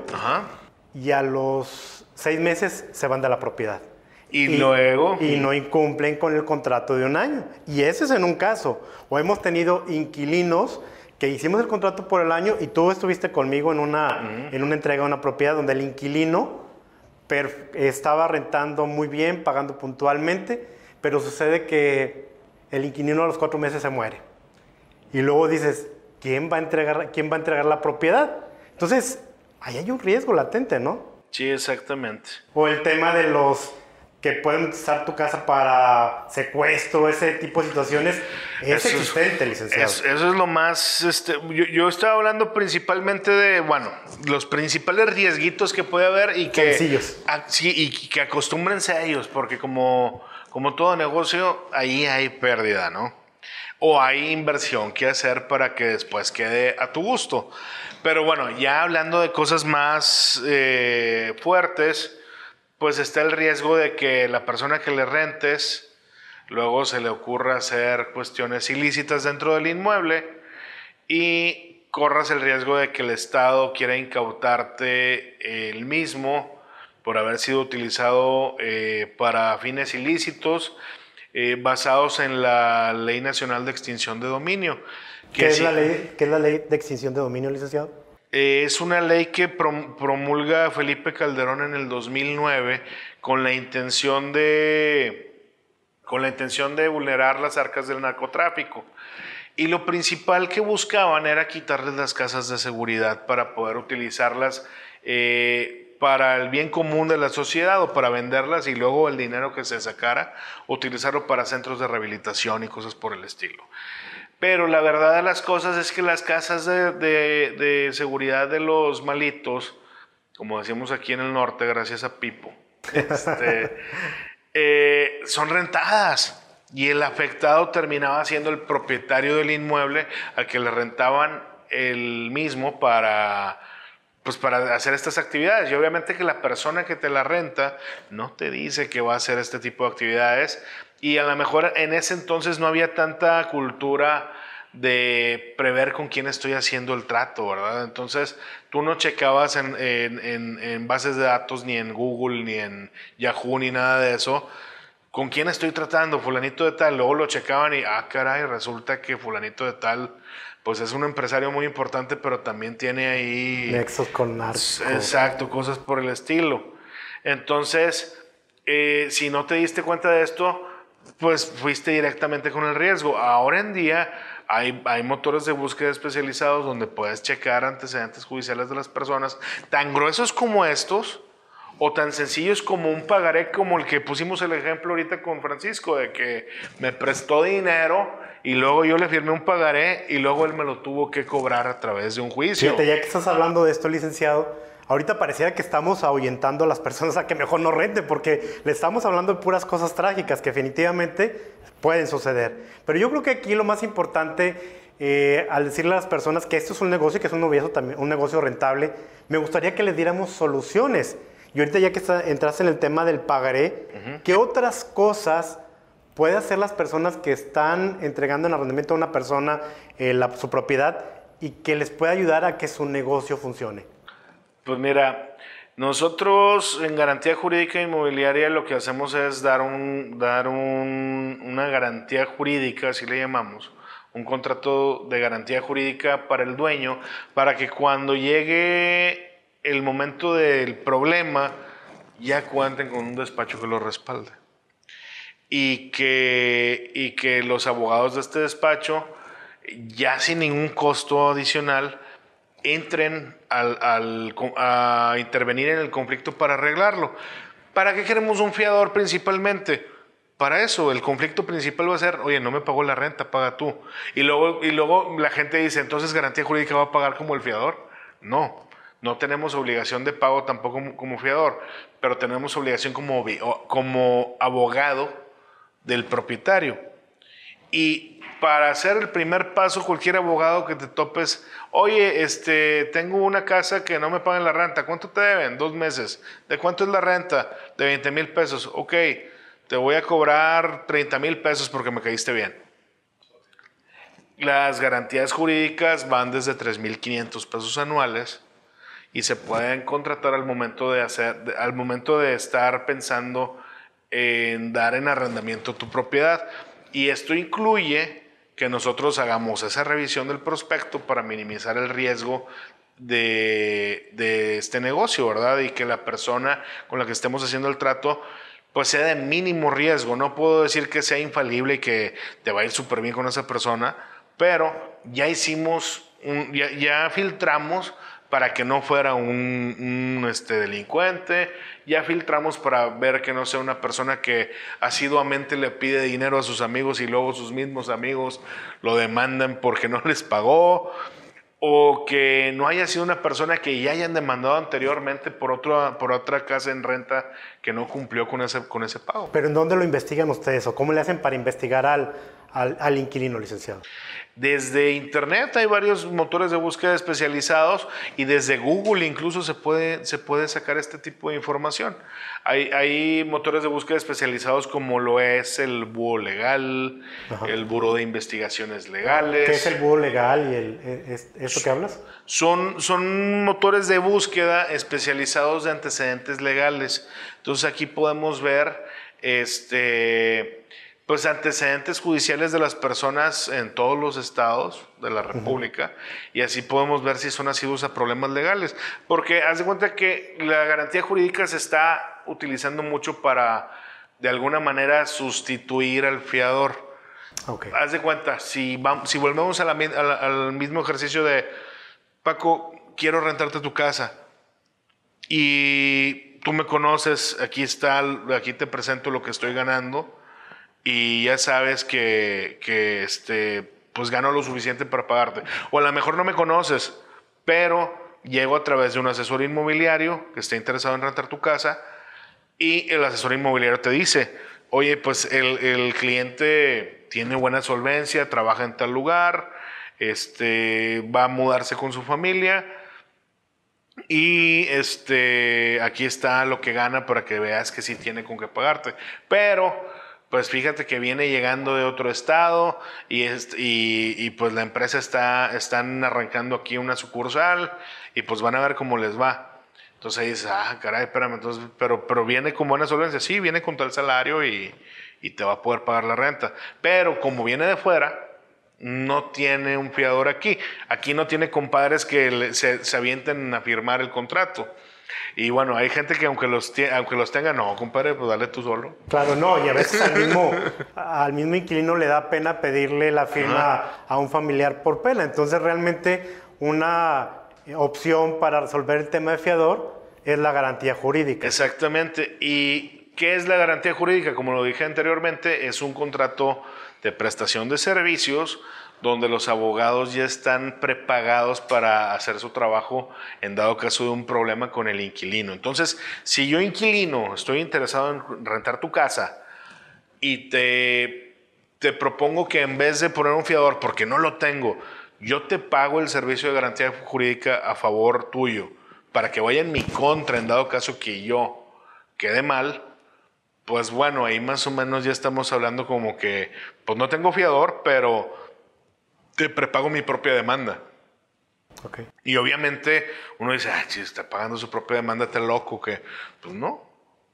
Speaker 1: y a los seis meses se van de la propiedad.
Speaker 2: Y, luego.
Speaker 1: Y no incumplen con el contrato de un año. Y ese es en un caso. O hemos tenido inquilinos que hicimos el contrato por el año y tú estuviste conmigo en una, en una entrega de una propiedad donde el inquilino estaba rentando muy bien, pagando puntualmente, pero sucede que el inquilino a los cuatro meses se muere. Y luego dices, ¿quién va a entregar, quién va a entregar la propiedad? Entonces, ahí hay un riesgo latente, ¿no?
Speaker 2: Sí, exactamente.
Speaker 1: O el tema de los que pueden usar tu casa para secuestro, ese tipo de situaciones, es existente, licenciado.
Speaker 2: eso es lo más, este, yo, estaba hablando principalmente de, bueno, los principales riesguitos que puede haber y que...
Speaker 1: Sencillos.
Speaker 2: sí, y que acostúmbrense a ellos, porque como, como todo negocio, ahí hay pérdida, ¿no? O hay inversión que hacer para que después quede a tu gusto. Pero bueno, ya hablando de cosas más eh, fuertes, pues está el riesgo de que la persona que le rentes luego se le ocurra hacer cuestiones ilícitas dentro del inmueble y corras el riesgo de que el Estado quiera incautarte el mismo por haber sido utilizado eh, para fines ilícitos eh, basados en la Ley Nacional de Extinción de Dominio.
Speaker 1: ¿Qué, es la ley, ¿Qué es la ley de extinción de dominio, licenciado?
Speaker 2: Eh, es una ley que promulga Felipe Calderón en el 2009 con la intención de con la intención de vulnerar las arcas del narcotráfico. Y lo principal que buscaban era quitarles las casas de seguridad para poder utilizarlas eh, para el bien común de la sociedad o para venderlas y luego el dinero que se sacara, utilizarlo para centros de rehabilitación y cosas por el estilo. Pero la verdad de las cosas es que las casas de, seguridad de los malitos, como decimos aquí en el norte, gracias a Pipo, este, eh, son rentadas. Y el afectado terminaba siendo el propietario del inmueble al que le rentaban el mismo para, pues para hacer estas actividades. Y obviamente que la persona que te la renta no te dice que va a hacer este tipo de actividades y a lo mejor en ese entonces no había tanta cultura de prever con quién estoy haciendo el trato, ¿verdad? Entonces tú no checabas en, en, bases de datos ni en Google, ni en Yahoo, ni nada de eso. ¿Con quién estoy tratando? Fulanito de tal. Luego lo checaban y, ah, caray, resulta que fulanito de tal, pues es un empresario muy importante, pero también tiene ahí...
Speaker 1: Nexos con narcos.
Speaker 2: Exacto, cosas por el estilo. Entonces, eh, si no te diste cuenta de esto, pues fuiste directamente con el riesgo. Ahora en día hay, hay, motores de búsqueda especializados donde puedes checar antecedentes judiciales de las personas, tan gruesos como estos o tan sencillos como un pagaré como el que pusimos el ejemplo ahorita con Francisco, de que me prestó dinero y luego yo le firmé un pagaré y luego él me lo tuvo que cobrar a través de un juicio.
Speaker 1: Fíjate, ya que estás hablando de esto, licenciado, Ahorita pareciera que estamos ahuyentando a las personas a que mejor no renten, porque le estamos hablando de puras cosas trágicas que definitivamente pueden suceder. Pero yo creo que aquí lo más importante, eh, al decirle a las personas que esto es un negocio, que es un negocio, también, un negocio rentable, me gustaría que les diéramos soluciones. Y ahorita ya que está, entraste en el tema del pagaré, ¿qué otras cosas puede hacer las personas que están entregando en arrendamiento a una persona eh, su propiedad y que les pueda ayudar a que su negocio funcione?
Speaker 2: Pues mira, nosotros en garantía jurídica inmobiliaria lo que hacemos es dar, un, dar una garantía jurídica, así le llamamos, un contrato de garantía jurídica para el dueño, para que cuando llegue el momento del problema ya cuenten con un despacho que lo respalde. Y que, y que los abogados de este despacho, ya sin ningún costo adicional, entren al, a intervenir en el conflicto para arreglarlo. ¿Para qué queremos un fiador principalmente? Para eso, el conflicto principal va a ser, oye, no me pagó la renta, paga tú. Y luego, y luego la gente dice, entonces garantía jurídica va a pagar como el fiador. No, no tenemos obligación de pago tampoco como, fiador, pero tenemos obligación como, como abogado del propietario. Y para hacer el primer paso, cualquier abogado que te topes, oye, este, tengo una casa que no me pagan la renta, ¿cuánto te deben? Dos meses. ¿De cuánto es la renta? De 20 mil pesos. Ok, te voy a cobrar 30 mil pesos porque me caíste bien. Las garantías jurídicas van desde 3.500 pesos anuales y se pueden contratar al momento de hacer, al momento de estar pensando en dar en arrendamiento tu propiedad. Y esto incluye que nosotros hagamos esa revisión del prospecto para minimizar el riesgo de, este negocio, ¿verdad? Y que la persona con la que estemos haciendo el trato pues sea de mínimo riesgo. No puedo decir que sea infalible y que te va a ir súper bien con esa persona, pero ya hicimos, ya filtramos para que no fuera un, este, delincuente. Ya filtramos para ver que no sea una persona que asiduamente le pide dinero a sus amigos y luego sus mismos amigos lo demandan porque no les pagó. O que no haya sido una persona que ya hayan demandado anteriormente por, por otra casa en renta que no cumplió con ese, con ese pago.
Speaker 1: ¿Pero en dónde lo investigan ustedes o cómo le hacen para investigar al, al, inquilino, licenciado?
Speaker 2: Desde Internet hay varios motores de búsqueda especializados y desde Google incluso se puede, se puede sacar este tipo de información. Hay, hay motores de búsqueda especializados como lo es el Búho Legal, el Buro de Investigaciones Legales.
Speaker 1: ¿Qué es el Búho Legal y el, e, esto que hablas?
Speaker 2: Son, son motores de búsqueda especializados de antecedentes legales. Entonces aquí podemos ver este pues antecedentes judiciales de las personas en todos los estados de la República y así podemos ver si son asiduos a problemas legales. Porque haz de cuenta que la garantía jurídica se está utilizando mucho para de alguna manera sustituir al fiador. Okay. Haz de cuenta, si, vamos, si volvemos al mismo ejercicio de, Paco, quiero rentarte tu casa y tú me conoces, aquí está, aquí te presento lo que estoy ganando y ya sabes que, que este, pues gano lo suficiente para pagarte. O a lo mejor no me conoces, pero llego a través de un asesor inmobiliario que esté interesado en rentar tu casa y el asesor inmobiliario te dice, oye, pues el, el cliente tiene buena solvencia, trabaja en tal lugar, este, va a mudarse con su familia y este, aquí está lo que gana para que veas que sí tiene con qué pagarte. Pero pues fíjate que viene llegando de otro estado y, pues la empresa está, están arrancando aquí una sucursal y pues van a ver cómo les va. Entonces ahí dices, ah, caray, espérame, entonces, pero, pero viene con buena solvencia, sí, viene con tal salario y, te va a poder pagar la renta. Pero como viene de fuera, no tiene un fiador aquí. Aquí no tiene compadres que se avienten a firmar el contrato. Y bueno, hay gente que aunque los, aunque los tenga, no, compadre, pues dale tú solo.
Speaker 1: Claro, no, y a veces al mismo, al mismo inquilino le da pena pedirle la firma a un familiar por pena. Entonces realmente una opción para resolver el tema de fiador es la garantía jurídica.
Speaker 2: Exactamente. ¿Y qué es la garantía jurídica? Como lo dije anteriormente, es un contrato de prestación de servicios donde los abogados ya están prepagados para hacer su trabajo en dado caso de un problema con el inquilino. Entonces, si yo inquilino estoy interesado en rentar tu casa y te, te propongo que en vez de poner un fiador, porque no lo tengo, yo te pago el servicio de garantía jurídica a favor tuyo, para que vaya en mi contra en dado caso que yo quede mal, pues bueno, ahí más o menos ya estamos hablando como que, pues no tengo fiador, pero te prepago mi propia demanda. Okay. Y obviamente uno dice, ah, si está pagando su propia demanda, te loco, que pues no,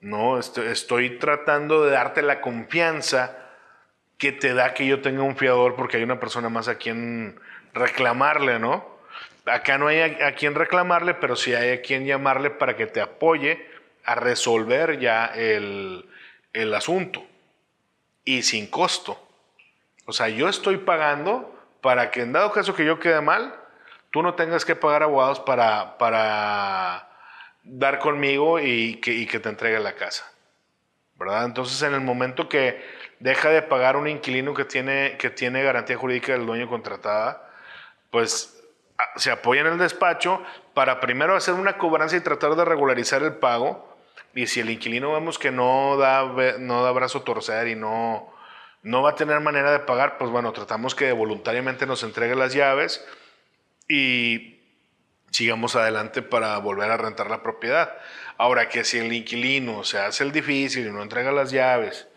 Speaker 2: no, estoy, estoy, tratando de darte la confianza que te da que yo tenga un fiador porque hay una persona más a quien reclamarle, ¿no? Acá no hay a, a quien reclamarle, pero sí hay a quien llamarle para que te apoye a resolver ya el, el asunto y sin costo. O sea, yo estoy pagando para que en dado caso que yo quede mal, tú no tengas que pagar abogados para, para dar conmigo y que, que te entregue la casa. ¿Verdad? Entonces, en el momento que deja de pagar un inquilino que tiene, que tiene garantía jurídica del dueño contratada, pues se apoya en el despacho para primero hacer una cobranza y tratar de regularizar el pago. Y si el inquilino vemos que no da, no da brazo torcer y no, no va a tener manera de pagar, pues bueno, tratamos que voluntariamente nos entregue las llaves y sigamos adelante para volver a rentar la propiedad. Ahora que si el inquilino se hace el difícil y no entrega las llaves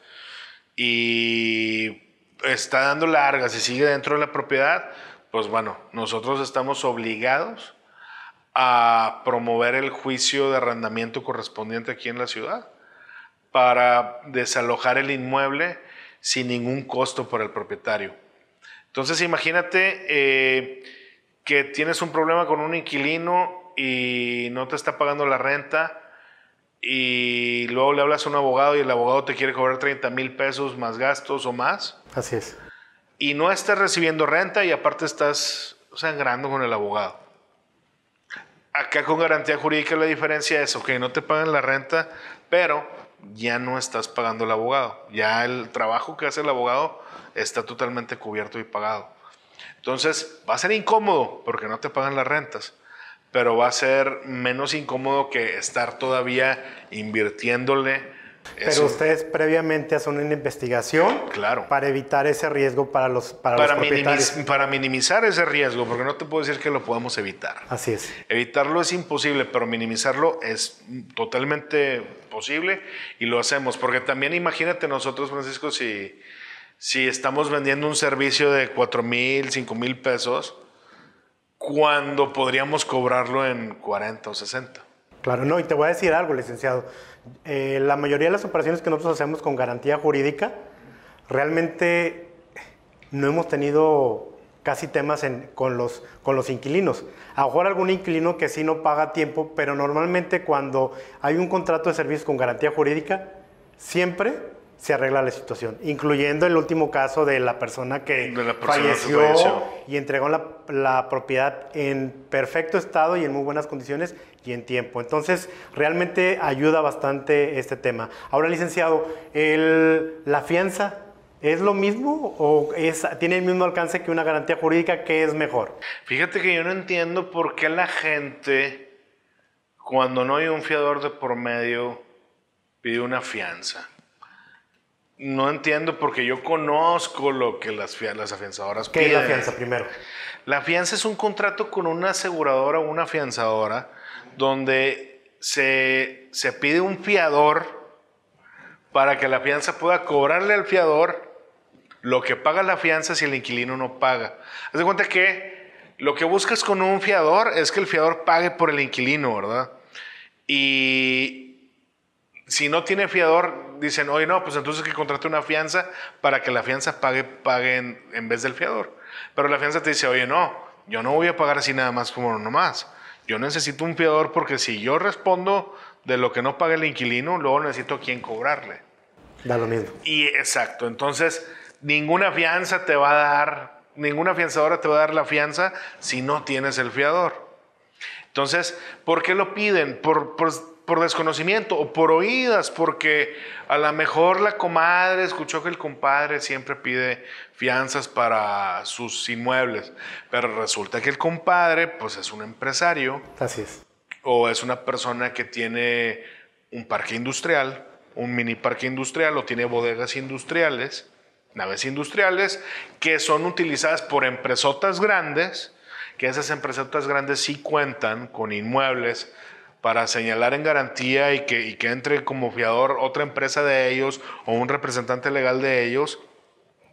Speaker 2: y está dando largas y sigue dentro de la propiedad, pues bueno, nosotros estamos obligados a promover el juicio de arrendamiento correspondiente aquí en la ciudad para desalojar el inmueble sin ningún costo para el propietario. Entonces imagínate eh, que tienes un problema con un inquilino y no te está pagando la renta y luego le hablas a un abogado y el abogado te quiere cobrar 30 mil pesos más gastos o más.
Speaker 1: Así es.
Speaker 2: Y no estás recibiendo renta y aparte estás sangrando con el abogado. Acá con garantía jurídica la diferencia es, ok, no te pagan la renta, pero ya no estás pagando el abogado. Ya el trabajo que hace el abogado está totalmente cubierto y pagado. Entonces, va a ser incómodo porque no te pagan las rentas, pero va a ser menos incómodo que estar todavía invirtiéndole
Speaker 1: Pero ustedes previamente hacen una investigación
Speaker 2: claro.
Speaker 1: para evitar ese riesgo para los, para,
Speaker 2: para,
Speaker 1: los propietarios.
Speaker 2: para minimizar ese riesgo, porque no te puedo decir que lo podemos evitar.
Speaker 1: Así es.
Speaker 2: Evitarlo es imposible, pero minimizarlo es totalmente posible y lo hacemos. Porque también imagínate nosotros, Francisco, si, si estamos vendiendo un servicio de 4 mil, 5 mil pesos, cuando podríamos cobrarlo en 40 o 60.
Speaker 1: Claro, no, y te voy a decir algo, licenciado. Eh, la mayoría de las operaciones que nosotros hacemos con garantía jurídica, realmente no hemos tenido casi temas con, los, con los inquilinos. A lo mejor algún inquilino que sí no paga tiempo, pero normalmente cuando hay un contrato de servicio con garantía jurídica, siempre se arregla la situación, incluyendo el último caso de la persona que falleció, y entregó la, la, propiedad en perfecto estado y en muy buenas condiciones y en tiempo. Entonces, realmente ayuda bastante este tema. Ahora, licenciado, el, ¿la fianza es lo mismo o es, tiene el mismo alcance que una garantía jurídica? ¿Qué es mejor?
Speaker 2: Fíjate que yo no entiendo por qué la gente, cuando no hay un fiador de por medio, pide una fianza. No entiendo porque yo conozco lo que las, las afianzadoras
Speaker 1: piden. ¿Qué es la fianza primero?
Speaker 2: La fianza es un contrato con una aseguradora o una afianzadora donde se, se pide un fiador para que la fianza pueda cobrarle al fiador lo que paga la fianza si el inquilino no paga. Haz de cuenta que lo que buscas con un fiador es que el fiador pague por el inquilino, ¿verdad? Y si no tiene fiador, dicen, oye, no, pues entonces que contrate una fianza para que la fianza pague, pague en, vez del fiador. Pero la fianza te dice, oye, no, yo no voy a pagar así nada más como nomás. Yo necesito un fiador porque si yo respondo de lo que no paga el inquilino, luego necesito a quién cobrarle.
Speaker 1: Da lo mismo.
Speaker 2: Y exacto, entonces ninguna fianza te va a dar, ninguna fianzadora te va a dar la fianza si no tienes el fiador. Entonces, ¿por qué lo piden? Por, por, desconocimiento o por oídas, porque a lo mejor la comadre escuchó que el compadre siempre pide fianzas para sus inmuebles, pero resulta que el compadre pues es un empresario.
Speaker 1: Así es.
Speaker 2: O es una persona que tiene un parque industrial, un mini parque industrial o tiene bodegas industriales naves industriales que son utilizadas por empresotas grandes, que esas empresotas grandes sí cuentan con inmuebles para señalar en garantía y que, entre como fiador otra empresa de ellos o un representante legal de ellos.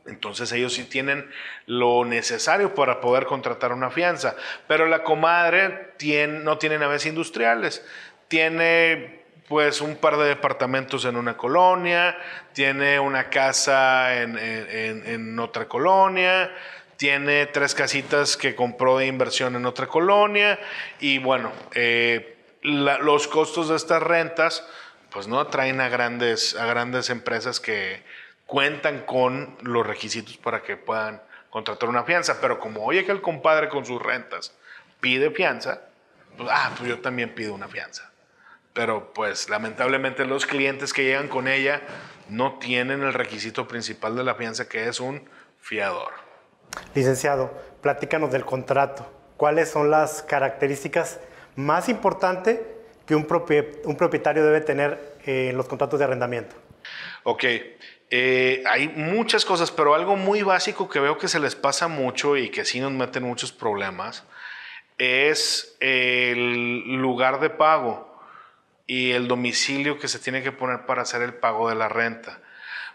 Speaker 2: Entonces ellos sí tienen lo necesario para poder contratar una fianza. Pero la comadre no tiene naves industriales, tiene pues un par de departamentos en una colonia, tiene una casa en, otra colonia, tiene tres casitas que compró de inversión en otra colonia y bueno, eh, los costos de estas rentas pues no atraen a grandes, a grandes empresas que cuentan con los requisitos para que puedan contratar una fianza, pero como oye que el compadre con sus rentas pide fianza, pues, ah, pues yo también pido una fianza pero pues lamentablemente los clientes que llegan con ella no tienen el requisito principal de la fianza que es un fiador.
Speaker 1: Licenciado, platícanos del contrato. ¿Cuáles son las características más importantes que un, propietario debe tener en los contratos de arrendamiento?
Speaker 2: Ok, eh, hay muchas cosas, pero algo muy básico que veo que se les pasa mucho y que sí nos meten muchos problemas es el lugar de pago y el domicilio que se tiene que poner para hacer el pago de la renta.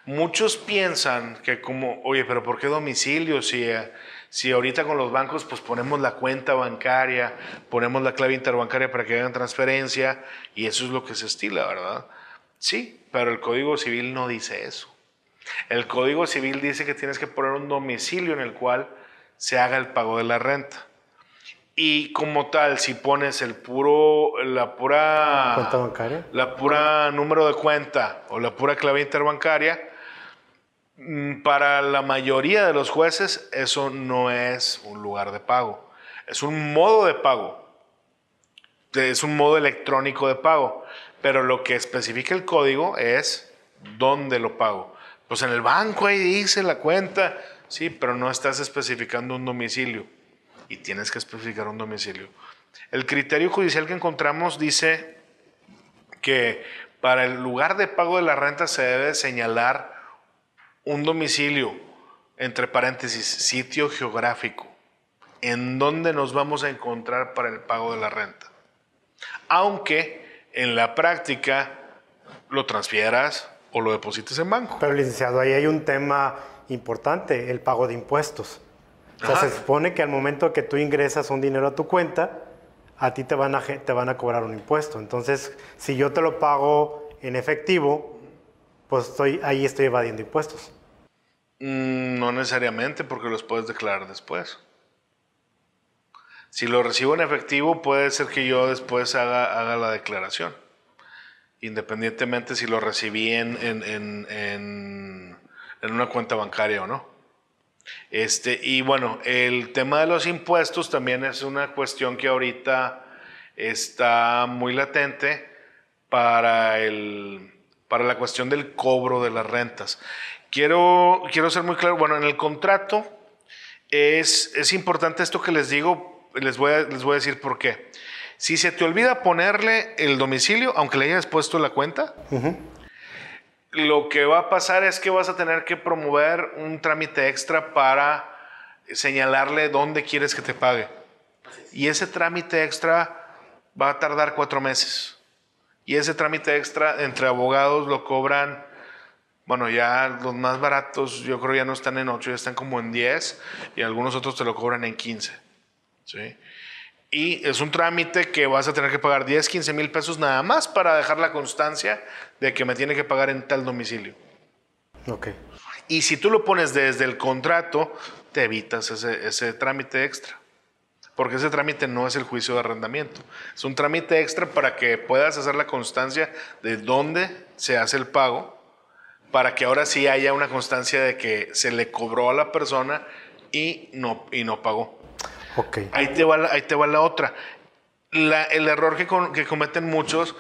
Speaker 2: Muchos piensan que como, oye, pero ¿por qué domicilio? Si, eh, si ahorita con los bancos pues ponemos la cuenta bancaria, ponemos la clave interbancaria para que hagan transferencia y eso es lo que se estila, ¿verdad? Sí, pero el Código Civil no dice eso. El Código Civil dice que tienes que poner un domicilio en el cual se haga el pago de la renta. Y como tal, si pones el puro, la pura...
Speaker 1: ¿Cuenta bancaria?
Speaker 2: La pura número de cuenta o la pura clave interbancaria, mm, para la mayoría de los jueces eso no es un lugar de pago. Es un modo de pago. Es un modo electrónico de pago. Pero lo que especifica el código es dónde lo pago. Pues en el banco ahí dice la cuenta. Sí, pero no estás especificando un domicilio y tienes que especificar un domicilio. El criterio judicial que encontramos dice que Para el lugar de pago de la renta se debe señalar un domicilio, entre paréntesis, sitio geográfico, en donde nos vamos a encontrar para el pago de la renta. Aunque en la práctica lo transfieras o lo deposites en banco.
Speaker 1: Pero licenciado, ahí hay un tema importante, el pago de impuestos. O sea, se supone que al momento que tú ingresas un dinero a tu cuenta, a ti te van a, te van a cobrar un impuesto. Entonces, si yo te lo pago en efectivo, pues estoy, ahí estoy evadiendo impuestos.
Speaker 2: Mm, no necesariamente, porque los puedes declarar después. Si lo recibo en efectivo, puede ser que yo después haga, haga la declaración. Independientemente si lo recibí en, en, en, en una cuenta bancaria o no. Este, y bueno, el tema de los impuestos también es una cuestión que ahorita está muy latente para, el, para la cuestión del cobro de las rentas. Quiero, quiero ser muy claro, bueno, en el contrato es, es importante esto que les digo, les voy, a, les voy a decir por qué. Si se te olvida ponerle el domicilio, aunque le hayas puesto la cuenta, lo que va a pasar es que vas a tener que promover un trámite extra para señalarle dónde quieres que te pague. Y ese trámite extra va a tardar cuatro meses. Y ese trámite extra entre abogados lo cobran, bueno, ya los más baratos yo creo ya no están en 8, ya están como en 10 y algunos otros te lo cobran en 15. ¿sí? Y es un trámite que vas a tener que pagar 10, 15 mil pesos nada más para dejar la constancia de que me tiene que pagar en tal domicilio.
Speaker 1: Ok.
Speaker 2: Y si tú lo pones desde el contrato, te evitas ese, ese trámite extra. Porque ese trámite no es el juicio de arrendamiento. Es un trámite extra para que puedas hacer la constancia de dónde se hace el pago, para que ahora sí haya una constancia de que se le cobró a la persona y no, y no pagó. Ahí, te va la, ahí te va la otra. el error que, que cometen muchos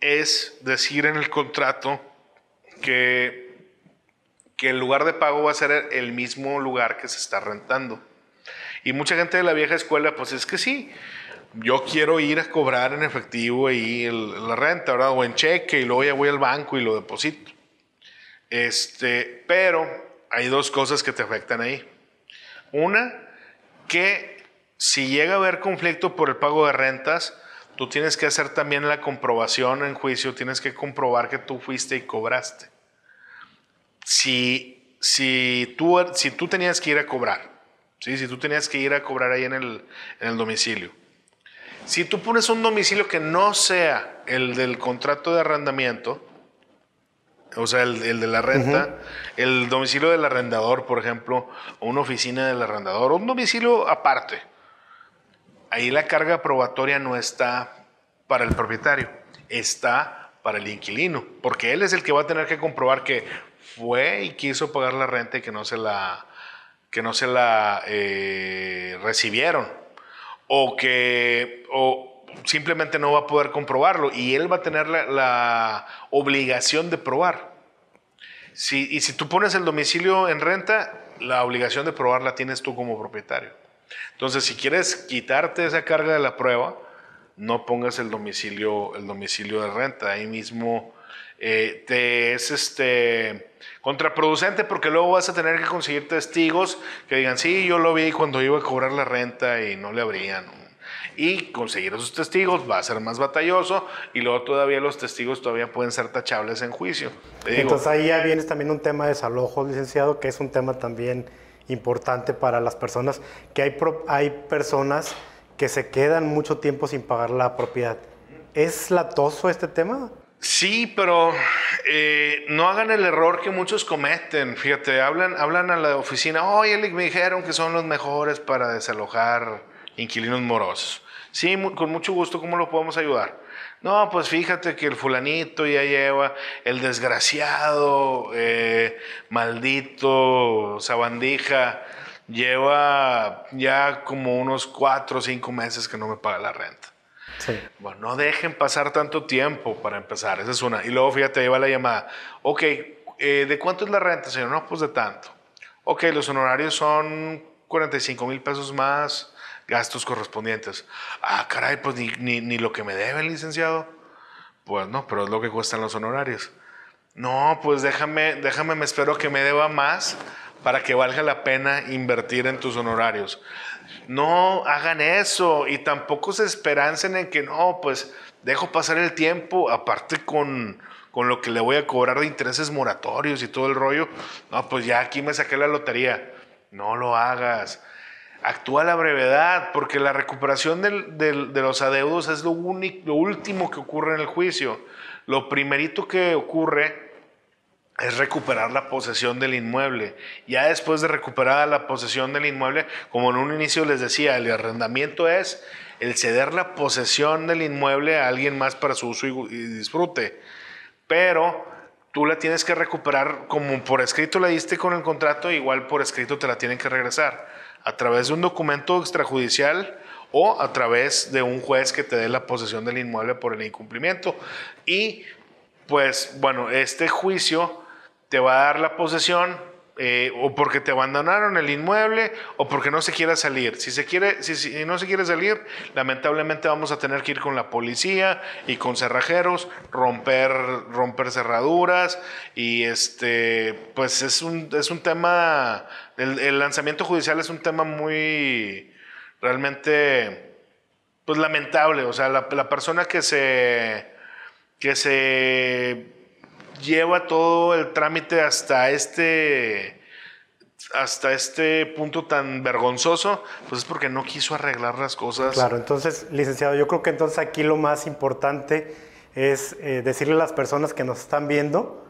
Speaker 2: es decir en el contrato que, que el lugar de pago va a ser el mismo lugar que se está rentando. Y mucha gente de la vieja escuela, pues es que sí, yo quiero ir a cobrar en efectivo ahí la renta, ¿verdad? O en cheque y luego ya voy al banco y lo deposito. Este, pero hay dos cosas que te afectan ahí. Una, que si llega a haber conflicto por el pago de rentas, tú tienes que hacer también la comprobación en juicio, tienes que comprobar que tú fuiste y cobraste. Si, si, tú, si tú tenías que ir a cobrar, ¿sí? si tú tenías que ir a cobrar ahí en el, en el domicilio, si tú pones un domicilio que no sea el del contrato de arrendamiento, o sea, el, de la renta, el domicilio del arrendador, por ejemplo, o una oficina del arrendador, o un domicilio aparte. Ahí la carga probatoria no está para el propietario, está para el inquilino, porque él es el que va a tener que comprobar que fue y quiso pagar la renta y que no se la, que no se la eh, recibieron, o que, o, simplemente no va a poder comprobarlo y él va a tener la, obligación de probar. Y si tú pones el domicilio en renta, la obligación de probar la tienes tú como propietario. Entonces, si quieres quitarte esa carga de la prueba, no pongas el domicilio, el domicilio de renta. Ahí mismo eh, te es este, contraproducente porque luego vas a tener que conseguir testigos que digan, sí, yo lo vi cuando iba a cobrar la renta y no le abrían y conseguir esos testigos va a ser más batalloso y luego todavía los testigos todavía pueden ser tachables en juicio.
Speaker 1: Entonces ahí ya viene también un tema de desalojo, licenciado, que es un tema también importante para las personas, que hay, hay personas que se quedan mucho tiempo sin pagar la propiedad. ¿Es latoso este tema?
Speaker 2: Sí, pero eh, no hagan el error que muchos cometen. Fíjate, hablan, hablan a la oficina, oye, me dijeron que son los mejores para desalojar inquilinos morosos. Sí, con mucho gusto, ¿cómo lo podemos ayudar? No, pues fíjate que el fulanito ya lleva, el desgraciado, eh, maldito, sabandija, lleva ya como unos cuatro o cinco meses que no me paga la renta. Sí. Bueno, no dejen pasar tanto tiempo para empezar, esa es una. Y luego fíjate, ahí va la llamada. Ok, eh, ¿de cuánto es la renta, señor? No, pues de tanto. Ok, los honorarios son 45 mil pesos más gastos correspondientes. Ah, caray, pues ni, ni, lo que me deben, licenciado. Pues no, pero es lo que cuestan los honorarios. No, pues déjame, déjame, me espero que me deba más para que valga la pena invertir en tus honorarios. No hagan eso y tampoco se esperancen en que no, pues dejo pasar el tiempo, aparte con, con lo que le voy a cobrar de intereses moratorios y todo el rollo. No, pues ya aquí me saqué la lotería. No lo hagas. Actúa a la brevedad, porque la recuperación de los adeudos es lo, último que ocurre en el juicio. Lo primerito que ocurre es recuperar la posesión del inmueble. Ya después de recuperar la posesión del inmueble, como en un inicio les decía, el arrendamiento es el ceder la posesión del inmueble a alguien más para su uso y, disfrute. Pero tú la tienes que recuperar como por escrito la diste con el contrato, igual por escrito te la tienen que regresar a través de un documento extrajudicial o a través de un juez que te dé la posesión del inmueble por el incumplimiento. Y pues bueno, este juicio te va a dar la posesión eh, o porque te abandonaron el inmueble o porque no se quiera salir. Si, se quiere, si, no se quiere salir, lamentablemente vamos a tener que ir con la policía y con cerrajeros, romper, romper cerraduras y este, pues es un, es un tema, el, lanzamiento judicial es un tema muy, realmente, pues lamentable. O sea, la, persona que se, que se lleva todo el trámite hasta este hasta este punto tan vergonzoso, pues es porque no quiso arreglar las cosas.
Speaker 1: Claro, entonces, licenciado, yo creo que entonces aquí lo más importante es eh, decirle a las personas que nos están viendo,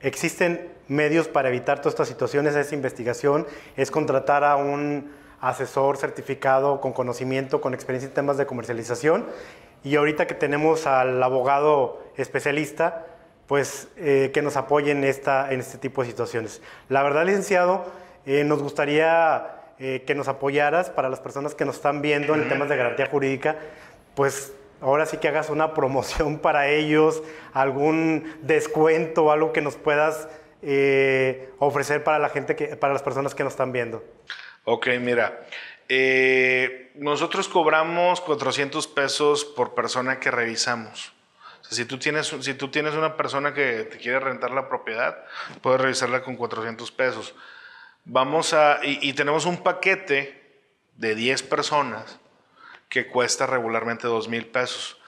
Speaker 1: existen medios para evitar todas estas situaciones, esa investigación, es contratar a un asesor certificado con conocimiento, con experiencia en temas de comercialización, y ahorita que tenemos al abogado especialista, pues eh, que nos apoyen en, esta, en este tipo de situaciones. La verdad, licenciado, eh, nos gustaría eh, que nos apoyaras para las personas que nos están viendo en temas de garantía jurídica, pues ahora sí que hagas una promoción para ellos, algún descuento, algo que nos puedas ofrecer para la gente, que, para las personas que nos están viendo.
Speaker 2: Ok, mira, nosotros cobramos 400 pesos por persona que revisamos si tú, tienes, si tú tienes una persona que te quiere rentar la propiedad, puedes revisarla con 400 pesos. Vamos a, y, tenemos un paquete de 10 personas que cuesta regularmente 2 mil pesos.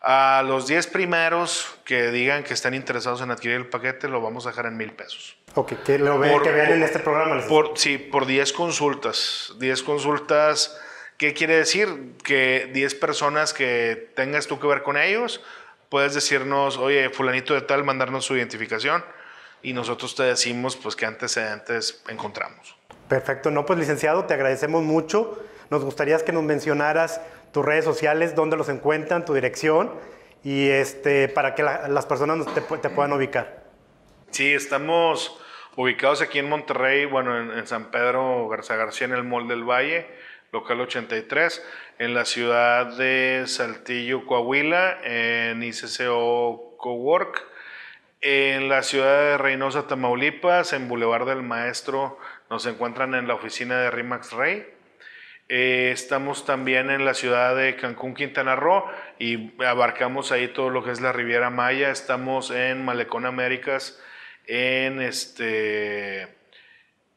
Speaker 2: A los 10 primeros que digan que están interesados en adquirir el paquete, lo vamos a dejar en mil pesos.
Speaker 1: Ok, que lo vean, que vean en este programa.
Speaker 2: Por, sí, por 10 consultas. 10 consultas, ¿qué quiere decir? Que 10 personas que tengas tú que ver con ellos, puedes decirnos, oye, fulanito de tal, mandarnos su identificación y nosotros te decimos, pues, qué antecedentes encontramos.
Speaker 1: Perfecto, no, pues, licenciado, te agradecemos mucho. Nos gustaría que nos mencionaras tus redes sociales, dónde los encuentran, tu dirección y este, para que las personas te, puedan ubicar.
Speaker 2: Sí, estamos ubicados aquí en Monterrey, bueno, en, en San Pedro Garza García, en el Mall del Valle local 83, en la ciudad de Saltillo, Coahuila, en ICCO Cowork, en la ciudad de Reynosa, Tamaulipas, en Boulevard del Maestro, nos encuentran en la oficina de RIMAX Rey. Eh, estamos también en la ciudad de Cancún, Quintana Roo, y abarcamos ahí todo lo que es la Riviera Maya. Estamos en Malecón Américas, en este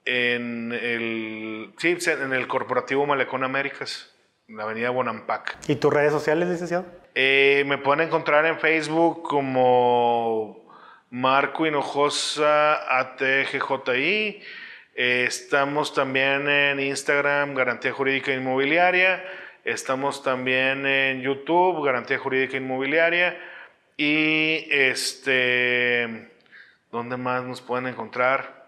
Speaker 2: en el, sí, en el corporativo Malecón Américas, en la avenida Bonampak.
Speaker 1: ¿Y tus redes sociales, licenciado?
Speaker 2: Eh, me pueden encontrar en Facebook como Marco Hinojosa ATGJI. Eh, estamos también en Instagram, Garantía Jurídica Inmobiliaria. Estamos también en YouTube, Garantía Jurídica Inmobiliaria. Y este, ¿dónde más nos pueden encontrar?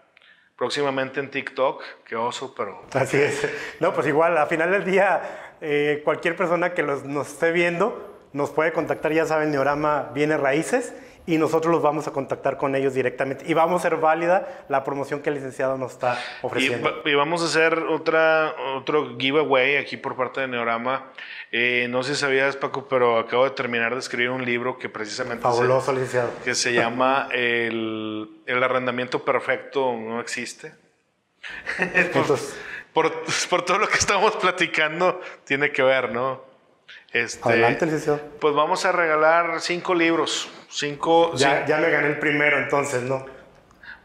Speaker 2: próximamente en TikTok, qué oso, pero...
Speaker 1: Así es. No, pues igual, a final del día, eh, cualquier persona que los, nos esté viendo nos puede contactar, ya saben, Neorama viene raíces y nosotros los vamos a contactar con ellos directamente y vamos a ser válida la promoción que el licenciado nos está ofreciendo.
Speaker 2: Y, vamos a hacer otra, otro giveaway aquí por parte de Neorama. Eh, no sé si sabías, Paco, pero acabo de terminar de escribir un libro que precisamente...
Speaker 1: Fabuloso, licenciado.
Speaker 2: Que se llama el, el, arrendamiento perfecto no existe. por, por, por todo lo que estamos platicando, tiene que ver, ¿no? Este,
Speaker 1: Adelante, licenciado.
Speaker 2: Pues vamos a regalar cinco libros. Cinco,
Speaker 1: Ya, ya me gané el primero, entonces, ¿no?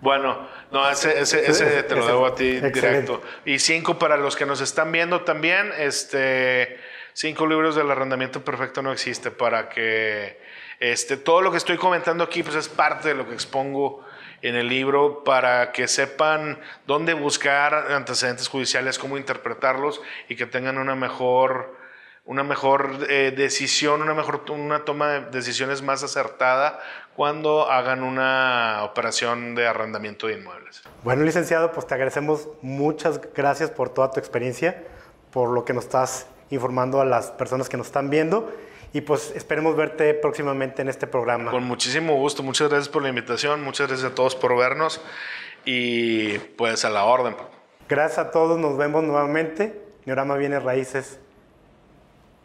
Speaker 2: Bueno, no, ese, ese, ese te lo debo a ti
Speaker 1: Excelente.
Speaker 2: directo. Y cinco para los que nos están viendo también. Este, cinco libros del arrendamiento perfecto no existe para que este, todo lo que estoy comentando aquí pues es parte de lo que expongo en el libro para que sepan dónde buscar antecedentes judiciales, cómo interpretarlos y que tengan una mejor una mejor eh, decisión, una mejor una toma de decisiones más acertada cuando hagan una operación de arrendamiento de inmuebles.
Speaker 1: Bueno, licenciado, pues te agradecemos muchas gracias por toda tu experiencia, por lo que nos estás informando a las personas que nos están viendo y pues esperemos verte próximamente en este programa.
Speaker 2: Con muchísimo gusto, muchas gracias por la invitación, muchas gracias a todos por vernos y pues a la orden.
Speaker 1: Gracias a todos, nos vemos nuevamente. Neorama Bienes Raíces.